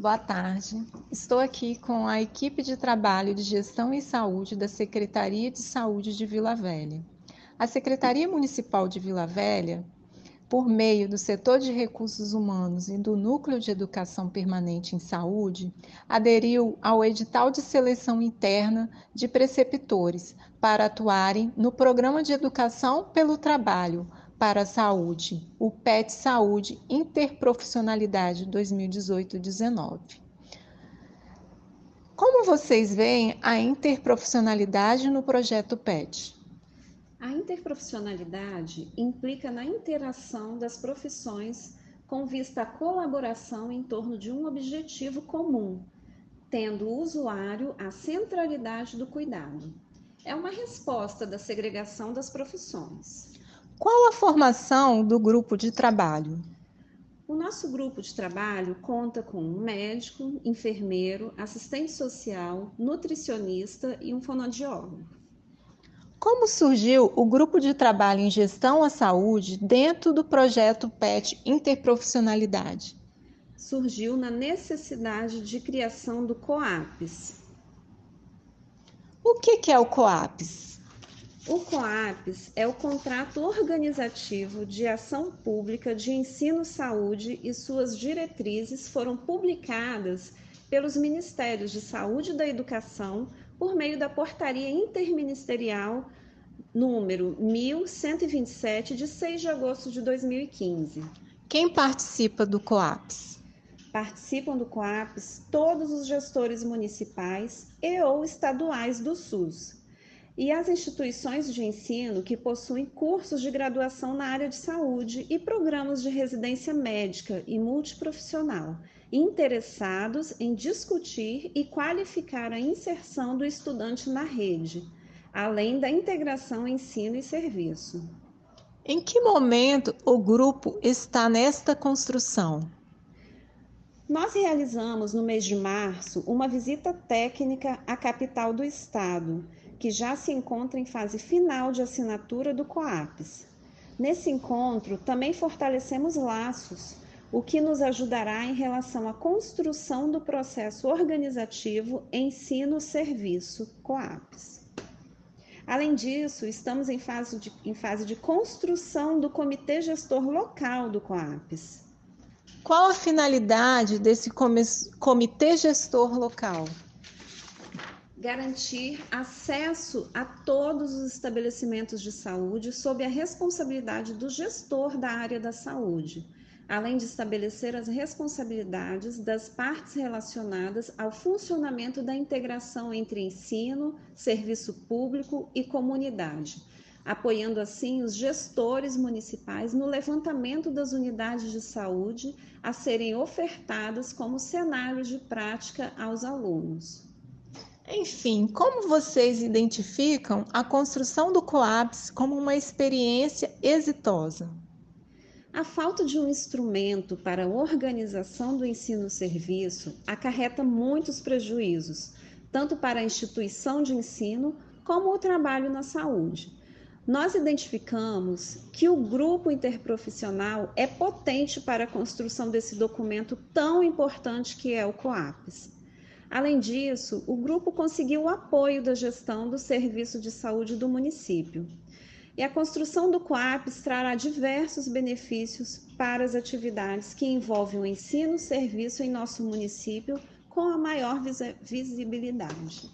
Boa tarde. Estou aqui com a equipe de trabalho de gestão e saúde da Secretaria de Saúde de Vila Velha. A Secretaria Municipal de Vila Velha, por meio do setor de recursos humanos e do Núcleo de Educação Permanente em Saúde, aderiu ao edital de seleção interna de preceptores para atuarem no Programa de Educação pelo Trabalho para a Saúde, o PET Saúde Interprofissionalidade 2018-19. Como vocês veem a interprofissionalidade no projeto PET? A interprofissionalidade implica na interação das profissões com vista à colaboração em torno de um objetivo comum, tendo o usuário a centralidade do cuidado. É uma resposta da segregação das profissões. Qual a formação do grupo de trabalho? O nosso grupo de trabalho conta com um médico, enfermeiro, assistente social, nutricionista e um fonodiólogo. Como surgiu o grupo de trabalho em gestão à saúde dentro do projeto PET Interprofissionalidade? Surgiu na necessidade de criação do COAPS. O que é o COAPS? O COAPS é o contrato organizativo de ação pública de ensino-saúde e suas diretrizes foram publicadas pelos Ministérios de Saúde e da Educação por meio da Portaria Interministerial número 1127 de 6 de agosto de 2015. Quem participa do COAPS? Participam do COAPS todos os gestores municipais e ou estaduais do SUS e as instituições de ensino que possuem cursos de graduação na área de saúde e programas de residência médica e multiprofissional, interessados em discutir e qualificar a inserção do estudante na rede, além da integração ensino e serviço. Em que momento o grupo está nesta construção? Nós realizamos no mês de março uma visita técnica à capital do estado que já se encontra em fase final de assinatura do COAPS. Nesse encontro, também fortalecemos laços, o que nos ajudará em relação à construção do processo organizativo ensino-serviço COAPS. Além disso, estamos em fase, de, em fase de construção do comitê gestor local do COAPS. Qual a finalidade desse comitê gestor local? Garantir acesso a todos os estabelecimentos de saúde sob a responsabilidade do gestor da área da saúde, além de estabelecer as responsabilidades das partes relacionadas ao funcionamento da integração entre ensino, serviço público e comunidade, apoiando assim os gestores municipais no levantamento das unidades de saúde a serem ofertadas como cenários de prática aos alunos. Enfim, como vocês identificam a construção do COAPS como uma experiência exitosa? A falta de um instrumento para a organização do ensino-serviço acarreta muitos prejuízos, tanto para a instituição de ensino como o trabalho na saúde. Nós identificamos que o grupo interprofissional é potente para a construção desse documento tão importante que é o COAPS. Além disso, o grupo conseguiu o apoio da gestão do serviço de saúde do município. E a construção do COAPS trará diversos benefícios para as atividades que envolvem o ensino-serviço em nosso município com a maior visibilidade.